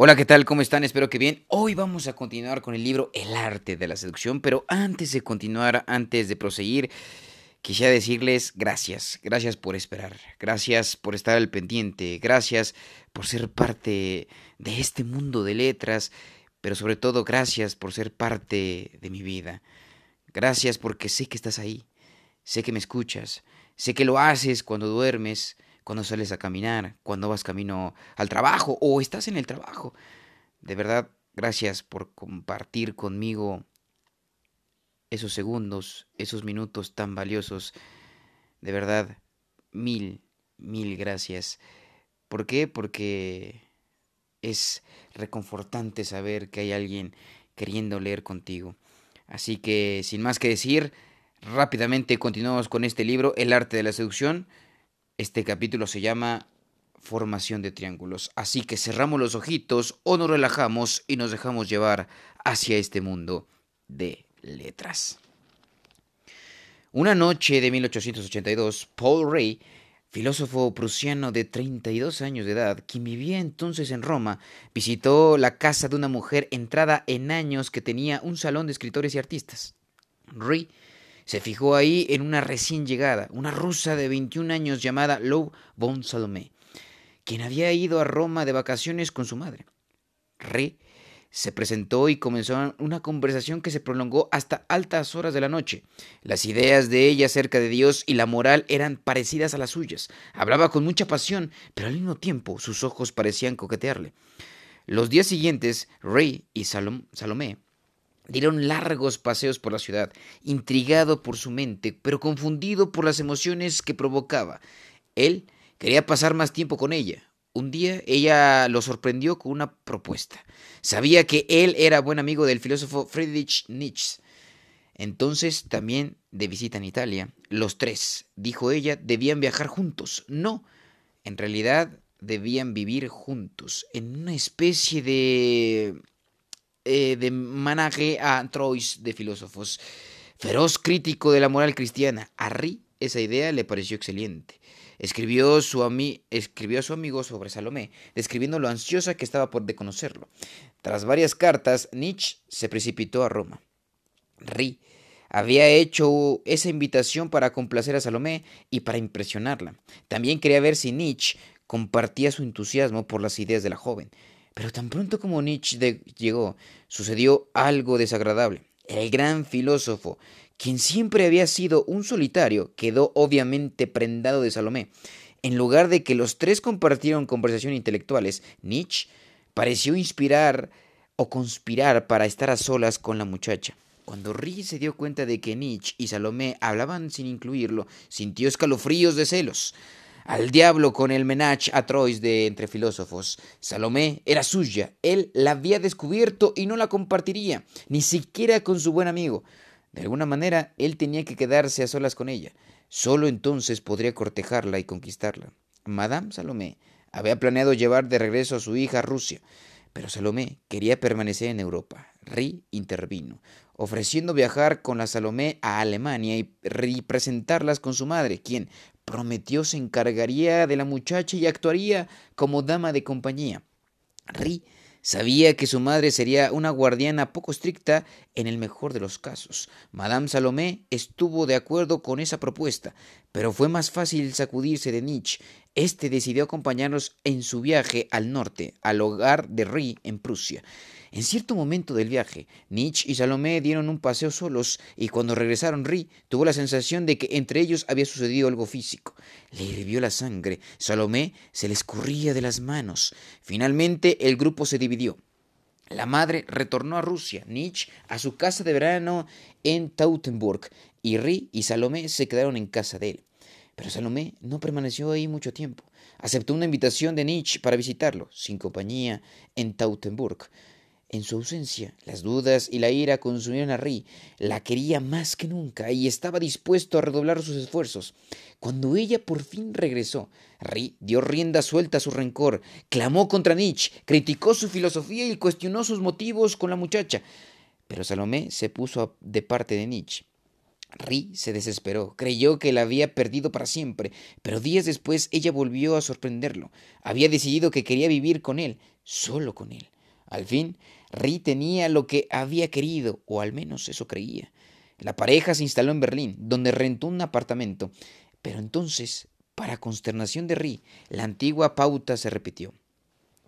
Hola, ¿qué tal? ¿Cómo están? Espero que bien. Hoy vamos a continuar con el libro El arte de la seducción, pero antes de continuar, antes de proseguir, quisiera decirles gracias, gracias por esperar, gracias por estar al pendiente, gracias por ser parte de este mundo de letras, pero sobre todo gracias por ser parte de mi vida. Gracias porque sé que estás ahí, sé que me escuchas, sé que lo haces cuando duermes, cuando sales a caminar, cuando vas camino al trabajo o estás en el trabajo. De verdad, gracias por compartir conmigo esos segundos, esos minutos tan valiosos. De verdad, mil, mil gracias. ¿Por qué? Porque es reconfortante saber que hay alguien queriendo leer contigo. Así que, sin más que decir, rápidamente continuamos con este libro, El arte de la seducción. Este capítulo se llama Formación de triángulos. Así que cerramos los ojitos o nos relajamos y nos dejamos llevar hacia este mundo de letras. Una noche de 1882, Paul Ray, filósofo prusiano de 32 años de edad, quien vivía entonces en Roma, visitó la casa de una mujer entrada en años que tenía un salón de escritores y artistas. Ray se fijó ahí en una recién llegada, una rusa de 21 años llamada Lou von Salomé, quien había ido a Roma de vacaciones con su madre. Re se presentó y comenzó una conversación que se prolongó hasta altas horas de la noche. Las ideas de ella acerca de Dios y la moral eran parecidas a las suyas. Hablaba con mucha pasión, pero al mismo tiempo sus ojos parecían coquetearle. Los días siguientes, Rey y Salomé Dieron largos paseos por la ciudad, intrigado por su mente, pero confundido por las emociones que provocaba. Él quería pasar más tiempo con ella. Un día ella lo sorprendió con una propuesta. Sabía que él era buen amigo del filósofo Friedrich Nietzsche. Entonces, también de visita en Italia, los tres, dijo ella, debían viajar juntos. No, en realidad debían vivir juntos, en una especie de eh, de manaje a Trois de filósofos. Feroz crítico de la moral cristiana, a Ri esa idea le pareció excelente. Escribió, su escribió a su amigo sobre Salomé, describiendo lo ansiosa que estaba por de conocerlo. Tras varias cartas, Nietzsche se precipitó a Roma. Ri había hecho esa invitación para complacer a Salomé y para impresionarla. También quería ver si Nietzsche compartía su entusiasmo por las ideas de la joven. Pero tan pronto como Nietzsche llegó, sucedió algo desagradable. El gran filósofo, quien siempre había sido un solitario, quedó obviamente prendado de Salomé. En lugar de que los tres compartieran conversaciones intelectuales, Nietzsche pareció inspirar o conspirar para estar a solas con la muchacha. Cuando Rie se dio cuenta de que Nietzsche y Salomé hablaban sin incluirlo, sintió escalofríos de celos. Al diablo con el menage a Trois de Entre Filósofos. Salomé era suya, él la había descubierto y no la compartiría, ni siquiera con su buen amigo. De alguna manera, él tenía que quedarse a solas con ella. Solo entonces podría cortejarla y conquistarla. Madame Salomé había planeado llevar de regreso a su hija a Rusia, pero Salomé quería permanecer en Europa. Ri intervino, ofreciendo viajar con la Salomé a Alemania y representarlas con su madre, quien, prometió se encargaría de la muchacha y actuaría como dama de compañía. Ri sabía que su madre sería una guardiana poco estricta en el mejor de los casos. Madame Salomé estuvo de acuerdo con esa propuesta, pero fue más fácil sacudirse de Nietzsche. Este decidió acompañarnos en su viaje al norte, al hogar de Ri en Prusia. En cierto momento del viaje, Nietzsche y Salomé dieron un paseo solos y cuando regresaron Ri tuvo la sensación de que entre ellos había sucedido algo físico. Le hirvió la sangre, Salomé se le escurría de las manos. Finalmente el grupo se dividió. La madre retornó a Rusia, Nietzsche a su casa de verano en Tautenburg y Ri y Salomé se quedaron en casa de él. Pero Salomé no permaneció ahí mucho tiempo. Aceptó una invitación de Nietzsche para visitarlo, sin compañía, en Tautenburg. En su ausencia, las dudas y la ira consumieron a Ri. La quería más que nunca y estaba dispuesto a redoblar sus esfuerzos. Cuando ella por fin regresó, Ri dio rienda suelta a su rencor, clamó contra Nietzsche, criticó su filosofía y cuestionó sus motivos con la muchacha. Pero Salomé se puso de parte de Nietzsche. Ri se desesperó, creyó que la había perdido para siempre, pero días después ella volvió a sorprenderlo. Había decidido que quería vivir con él, solo con él. Al fin, Ri tenía lo que había querido, o al menos eso creía. La pareja se instaló en Berlín, donde rentó un apartamento. Pero entonces, para consternación de Ri, la antigua pauta se repitió.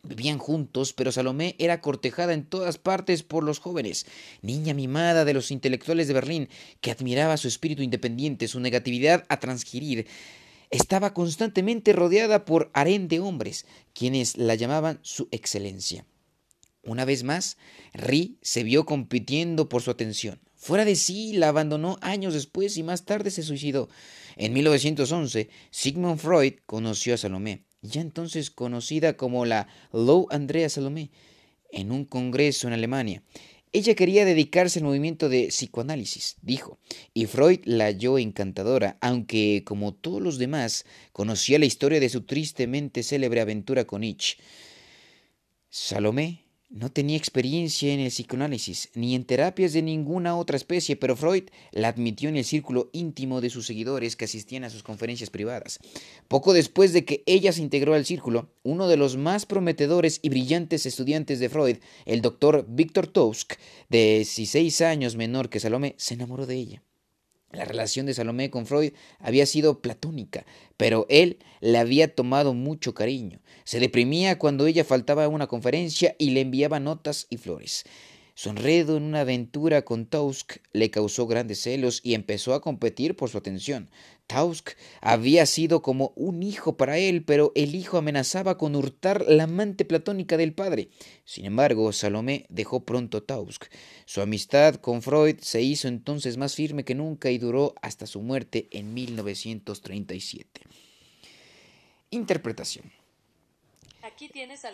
Vivían juntos, pero Salomé era cortejada en todas partes por los jóvenes, niña mimada de los intelectuales de Berlín, que admiraba su espíritu independiente, su negatividad a transgirir. Estaba constantemente rodeada por harén de hombres, quienes la llamaban su excelencia. Una vez más, Ri se vio compitiendo por su atención. Fuera de sí, la abandonó años después y más tarde se suicidó. En 1911, Sigmund Freud conoció a Salomé ya entonces conocida como la Low Andrea Salomé, en un congreso en Alemania. Ella quería dedicarse al movimiento de psicoanálisis, dijo, y Freud la halló encantadora, aunque, como todos los demás, conocía la historia de su tristemente célebre aventura con Nietzsche. Salomé no tenía experiencia en el psicoanálisis ni en terapias de ninguna otra especie, pero Freud la admitió en el círculo íntimo de sus seguidores que asistían a sus conferencias privadas. Poco después de que ella se integró al círculo, uno de los más prometedores y brillantes estudiantes de Freud, el doctor Víctor Tusk, de 16 años menor que Salomé, se enamoró de ella. La relación de Salomé con Freud había sido platónica, pero él le había tomado mucho cariño. Se deprimía cuando ella faltaba a una conferencia y le enviaba notas y flores. Su en una aventura con Tausk le causó grandes celos y empezó a competir por su atención. Tausk había sido como un hijo para él, pero el hijo amenazaba con hurtar la amante platónica del padre. Sin embargo, Salomé dejó pronto Tausk. Su amistad con Freud se hizo entonces más firme que nunca y duró hasta su muerte en 1937. Interpretación.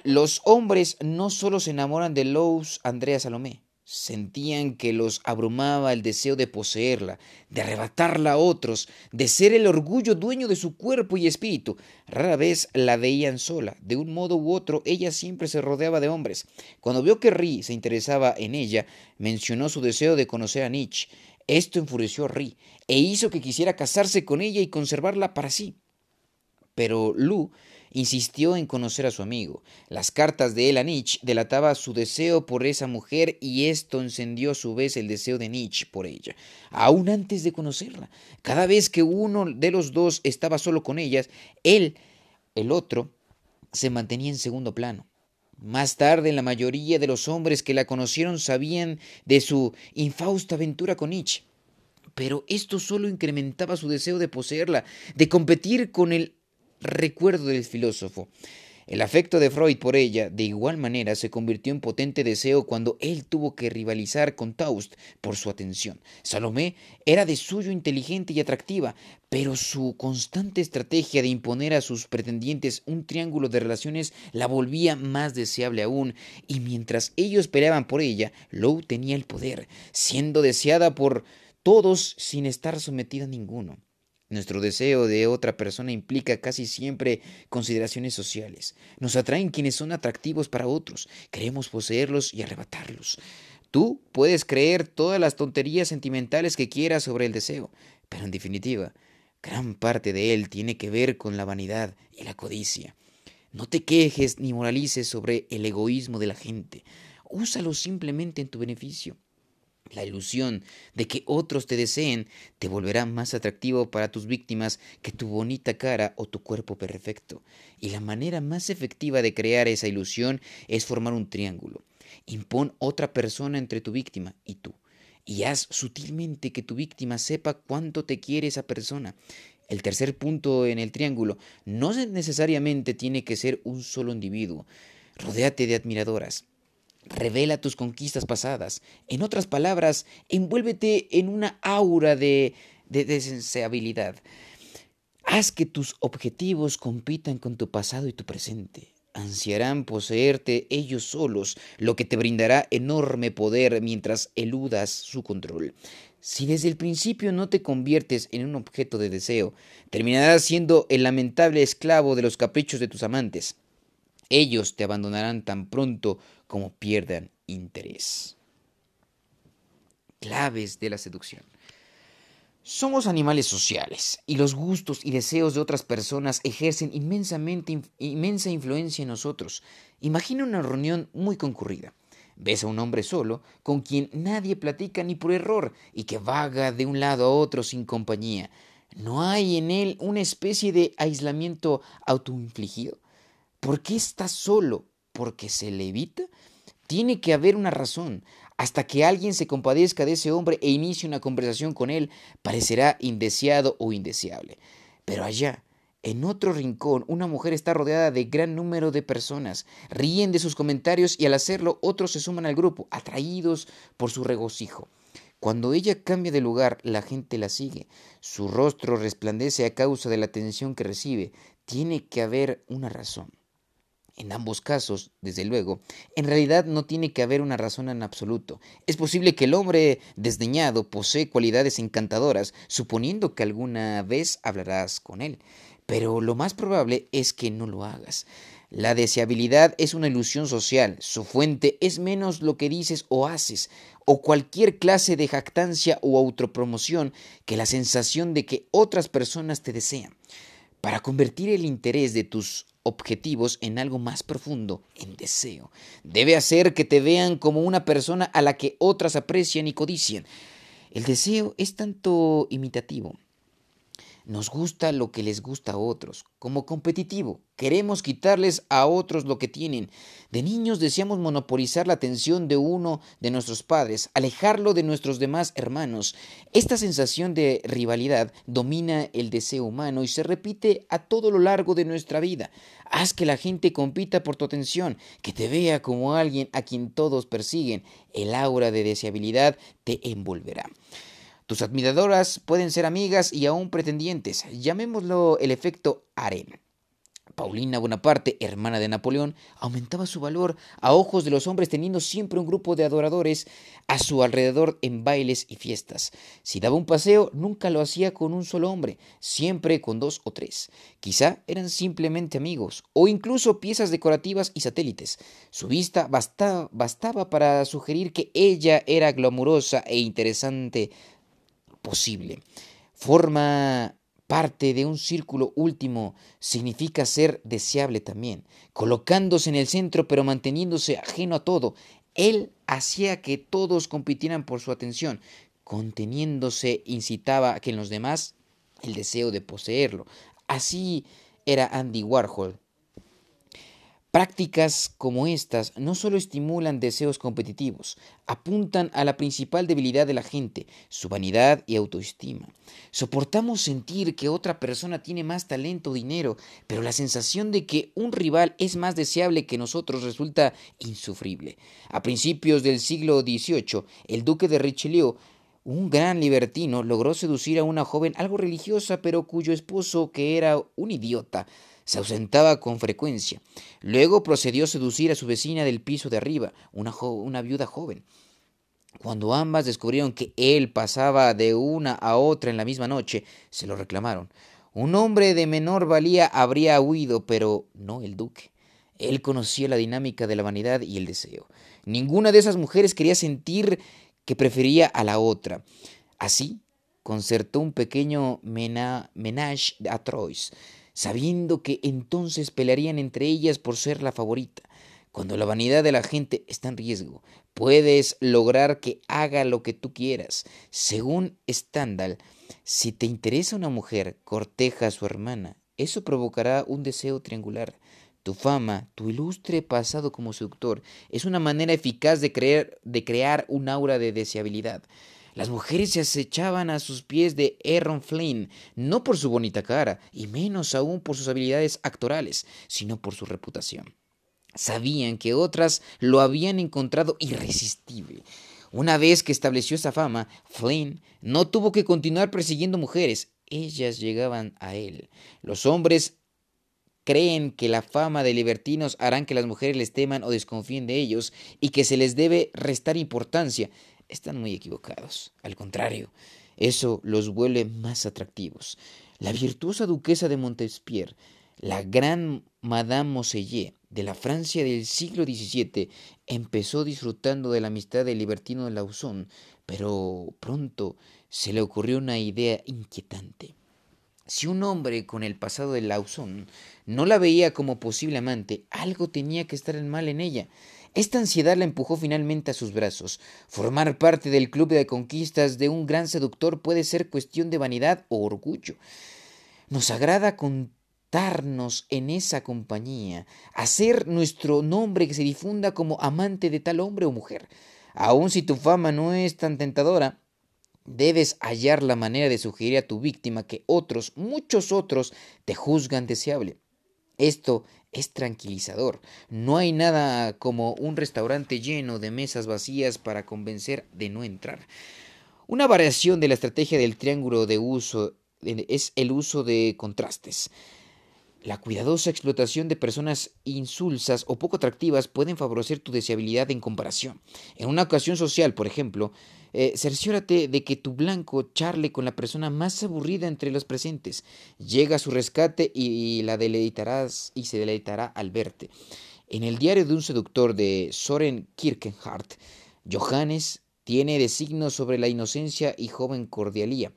Los hombres no solo se enamoran de Lous Andrea Salomé, sentían que los abrumaba el deseo de poseerla, de arrebatarla a otros, de ser el orgullo dueño de su cuerpo y espíritu. Rara vez la veían sola, de un modo u otro ella siempre se rodeaba de hombres. Cuando vio que Ri se interesaba en ella, mencionó su deseo de conocer a Nietzsche. Esto enfureció a Ri e hizo que quisiera casarse con ella y conservarla para sí. Pero Lu insistió en conocer a su amigo. Las cartas de él a Nietzsche delataban su deseo por esa mujer y esto encendió a su vez el deseo de Nietzsche por ella, aún antes de conocerla. Cada vez que uno de los dos estaba solo con ellas, él, el otro, se mantenía en segundo plano. Más tarde, la mayoría de los hombres que la conocieron sabían de su infausta aventura con Nietzsche. Pero esto solo incrementaba su deseo de poseerla, de competir con el recuerdo del filósofo. El afecto de Freud por ella, de igual manera, se convirtió en potente deseo cuando él tuvo que rivalizar con Taust por su atención. Salomé era de suyo inteligente y atractiva, pero su constante estrategia de imponer a sus pretendientes un triángulo de relaciones la volvía más deseable aún, y mientras ellos peleaban por ella, Lou tenía el poder, siendo deseada por todos sin estar sometida a ninguno. Nuestro deseo de otra persona implica casi siempre consideraciones sociales. Nos atraen quienes son atractivos para otros. Queremos poseerlos y arrebatarlos. Tú puedes creer todas las tonterías sentimentales que quieras sobre el deseo, pero en definitiva, gran parte de él tiene que ver con la vanidad y la codicia. No te quejes ni moralices sobre el egoísmo de la gente. Úsalo simplemente en tu beneficio. La ilusión de que otros te deseen te volverá más atractivo para tus víctimas que tu bonita cara o tu cuerpo perfecto. Y la manera más efectiva de crear esa ilusión es formar un triángulo. Impón otra persona entre tu víctima y tú. Y haz sutilmente que tu víctima sepa cuánto te quiere esa persona. El tercer punto en el triángulo no necesariamente tiene que ser un solo individuo. Rodéate de admiradoras Revela tus conquistas pasadas. En otras palabras, envuélvete en una aura de, de. Haz que tus objetivos compitan con tu pasado y tu presente. Ansiarán poseerte ellos solos, lo que te brindará enorme poder mientras eludas su control. Si desde el principio no te conviertes en un objeto de deseo, terminarás siendo el lamentable esclavo de los caprichos de tus amantes. Ellos te abandonarán tan pronto como pierdan interés. Claves de la seducción. Somos animales sociales y los gustos y deseos de otras personas ejercen inmensamente, inmensa influencia en nosotros. Imagina una reunión muy concurrida. Ves a un hombre solo, con quien nadie platica ni por error, y que vaga de un lado a otro sin compañía. ¿No hay en él una especie de aislamiento autoinfligido? ¿Por qué está solo? ¿Porque se le evita? Tiene que haber una razón. Hasta que alguien se compadezca de ese hombre e inicie una conversación con él, parecerá indeseado o indeseable. Pero allá, en otro rincón, una mujer está rodeada de gran número de personas. Ríen de sus comentarios y al hacerlo otros se suman al grupo, atraídos por su regocijo. Cuando ella cambia de lugar, la gente la sigue. Su rostro resplandece a causa de la atención que recibe. Tiene que haber una razón. En ambos casos, desde luego, en realidad no tiene que haber una razón en absoluto. Es posible que el hombre desdeñado posee cualidades encantadoras, suponiendo que alguna vez hablarás con él. Pero lo más probable es que no lo hagas. La deseabilidad es una ilusión social, su fuente es menos lo que dices o haces, o cualquier clase de jactancia o autopromoción que la sensación de que otras personas te desean. Para convertir el interés de tus objetivos en algo más profundo, en deseo. Debe hacer que te vean como una persona a la que otras aprecian y codician. El deseo es tanto imitativo nos gusta lo que les gusta a otros, como competitivo. Queremos quitarles a otros lo que tienen. De niños deseamos monopolizar la atención de uno de nuestros padres, alejarlo de nuestros demás hermanos. Esta sensación de rivalidad domina el deseo humano y se repite a todo lo largo de nuestra vida. Haz que la gente compita por tu atención, que te vea como alguien a quien todos persiguen. El aura de deseabilidad te envolverá. Tus admiradoras pueden ser amigas y aún pretendientes, llamémoslo el efecto harem. Paulina Bonaparte, hermana de Napoleón, aumentaba su valor a ojos de los hombres teniendo siempre un grupo de adoradores a su alrededor en bailes y fiestas. Si daba un paseo, nunca lo hacía con un solo hombre, siempre con dos o tres. Quizá eran simplemente amigos, o incluso piezas decorativas y satélites. Su vista bastaba, bastaba para sugerir que ella era glamurosa e interesante posible. Forma parte de un círculo último significa ser deseable también, colocándose en el centro pero manteniéndose ajeno a todo. Él hacía que todos compitieran por su atención, conteniéndose incitaba a que en los demás el deseo de poseerlo. Así era Andy Warhol, Prácticas como estas no solo estimulan deseos competitivos, apuntan a la principal debilidad de la gente, su vanidad y autoestima. Soportamos sentir que otra persona tiene más talento o dinero, pero la sensación de que un rival es más deseable que nosotros resulta insufrible. A principios del siglo XVIII, el duque de Richelieu un gran libertino logró seducir a una joven algo religiosa, pero cuyo esposo, que era un idiota, se ausentaba con frecuencia. Luego procedió a seducir a su vecina del piso de arriba, una, viuda joven. Cuando ambas descubrieron que él pasaba de una a otra en la misma noche, se lo reclamaron. Un hombre de menor valía habría huido, pero no el duque. Él conocía la dinámica de la vanidad y el deseo. Ninguna de esas mujeres quería sentir que prefería a la otra. Así, concertó un pequeño menage a Troyes sabiendo que entonces pelearían entre ellas por ser la favorita. Cuando la vanidad de la gente está en riesgo, puedes lograr que haga lo que tú quieras. Según Stendhal, si te interesa una mujer, corteja a su hermana. Eso provocará un deseo triangular. Tu fama, tu ilustre pasado como seductor, es una manera eficaz de, de crear un aura de deseabilidad. Las mujeres se acechaban a sus pies de Aaron Flynn, no por su bonita cara, y menos aún por sus habilidades actorales, sino por su reputación. Sabían que otras lo habían encontrado irresistible. Una vez que estableció esa fama, Flynn no tuvo que continuar persiguiendo mujeres, ellas llegaban a él. Los hombres creen que la fama de libertinos harán que las mujeres les teman o desconfíen de ellos y que se les debe restar importancia están muy equivocados. Al contrario, eso los vuelve más atractivos. La virtuosa duquesa de Montesquieu, la gran Madame Moselle de la Francia del siglo XVII, empezó disfrutando de la amistad del libertino de Lauzon, pero pronto se le ocurrió una idea inquietante. Si un hombre con el pasado de Lawson no la veía como posible amante, algo tenía que estar mal en ella. Esta ansiedad la empujó finalmente a sus brazos. Formar parte del club de conquistas de un gran seductor puede ser cuestión de vanidad o orgullo. Nos agrada contarnos en esa compañía, hacer nuestro nombre que se difunda como amante de tal hombre o mujer. Aun si tu fama no es tan tentadora, Debes hallar la manera de sugerir a tu víctima que otros, muchos otros, te juzgan deseable. Esto es tranquilizador. No hay nada como un restaurante lleno de mesas vacías para convencer de no entrar. Una variación de la estrategia del triángulo de uso es el uso de contrastes. La cuidadosa explotación de personas insulsas o poco atractivas pueden favorecer tu deseabilidad en comparación. En una ocasión social, por ejemplo, eh, cerciórate de que tu blanco charle con la persona más aburrida entre los presentes. Llega a su rescate y, la deleitarás y se deleitará al verte. En el diario de un seductor de Soren Kierkegaard, Johannes tiene designos sobre la inocencia y joven cordialía.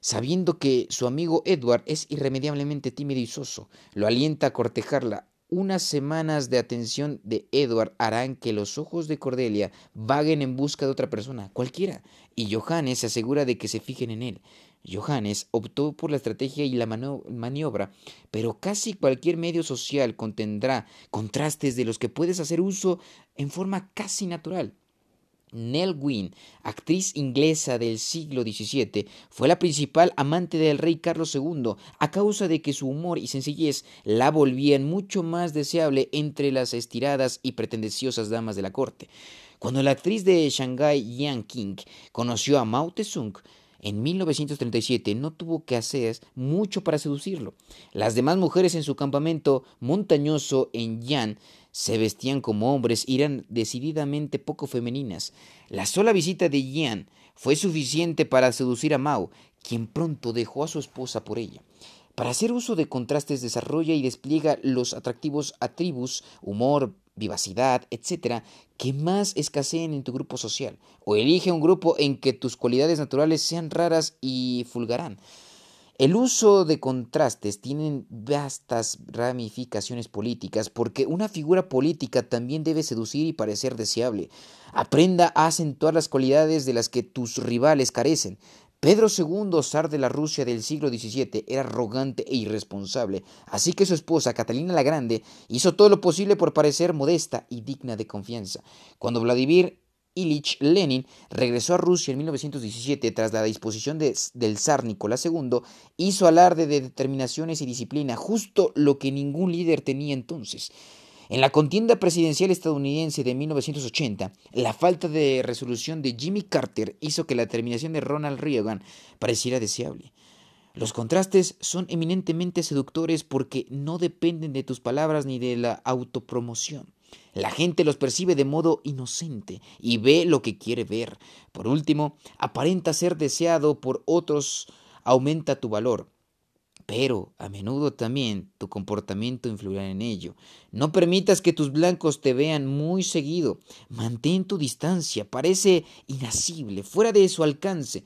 Sabiendo que su amigo Edward es irremediablemente tímido y soso, lo alienta a cortejarla. Unas semanas de atención de Edward harán que los ojos de Cordelia vaguen en busca de otra persona, cualquiera, y Johannes se asegura de que se fijen en él. Johannes optó por la estrategia y la maniobra, pero casi cualquier medio social contendrá contrastes de los que puedes hacer uso en forma casi natural. Nell Gwyn, actriz inglesa del siglo XVII, fue la principal amante del rey Carlos II a causa de que su humor y sencillez la volvían mucho más deseable entre las estiradas y pretendenciosas damas de la corte. Cuando la actriz de Shanghai Yang King conoció a Mao Tse-tung, en 1937 no tuvo que hacer mucho para seducirlo. Las demás mujeres en su campamento montañoso en Yan se vestían como hombres y eran decididamente poco femeninas. La sola visita de Yan fue suficiente para seducir a Mao, quien pronto dejó a su esposa por ella. Para hacer uso de contrastes desarrolla y despliega los atractivos atributos, humor, vivacidad, etcétera, que más escaseen en tu grupo social, o elige un grupo en que tus cualidades naturales sean raras y fulgarán. El uso de contrastes tiene vastas ramificaciones políticas porque una figura política también debe seducir y parecer deseable. Aprenda a acentuar las cualidades de las que tus rivales carecen. Pedro II, zar de la Rusia del siglo XVII, era arrogante e irresponsable, así que su esposa, Catalina la Grande, hizo todo lo posible por parecer modesta y digna de confianza. Cuando Vladimir Ilich Lenin regresó a Rusia en 1917 tras la disposición del zar Nicolás II, hizo alarde de determinaciones y disciplina, justo lo que ningún líder tenía entonces. En la contienda presidencial estadounidense de 1980, la falta de resolución de Jimmy Carter hizo que la terminación de Ronald Reagan pareciera deseable. Los contrastes son eminentemente seductores porque no dependen de tus palabras ni de la autopromoción. La gente los percibe de modo inocente y ve lo que quiere ver. Por último, aparenta ser deseado por otros, aumenta tu valor pero a menudo también tu comportamiento influirá en ello. No permitas que tus blancos te vean muy seguido. Mantén tu distancia, parece inasible, fuera de su alcance.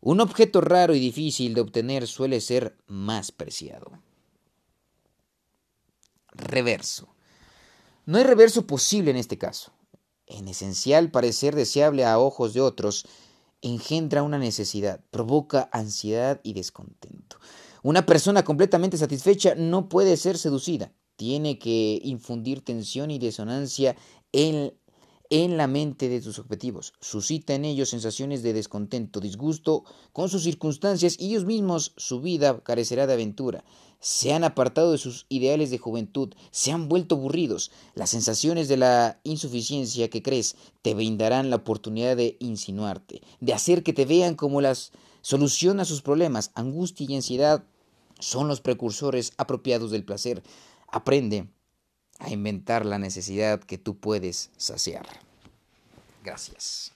Un objeto raro y difícil de obtener suele ser más preciado. Reverso. No hay reverso posible en este caso. En esencial, parecer deseable a ojos de otros engendra una necesidad, provoca ansiedad y descontento. Una persona completamente satisfecha no puede ser seducida. Tiene que infundir tensión y disonancia en, en la mente de sus objetivos. Suscita en ellos sensaciones de descontento, disgusto con sus circunstancias y ellos mismos su vida carecerá de aventura. Se han apartado de sus ideales de juventud, se han vuelto aburridos. Las sensaciones de la insuficiencia que crees te brindarán la oportunidad de insinuarte, de hacer que te vean como la solución a sus problemas, angustia y ansiedad son los precursores apropiados del placer. Aprende a inventar la necesidad que tú puedes saciar. Gracias.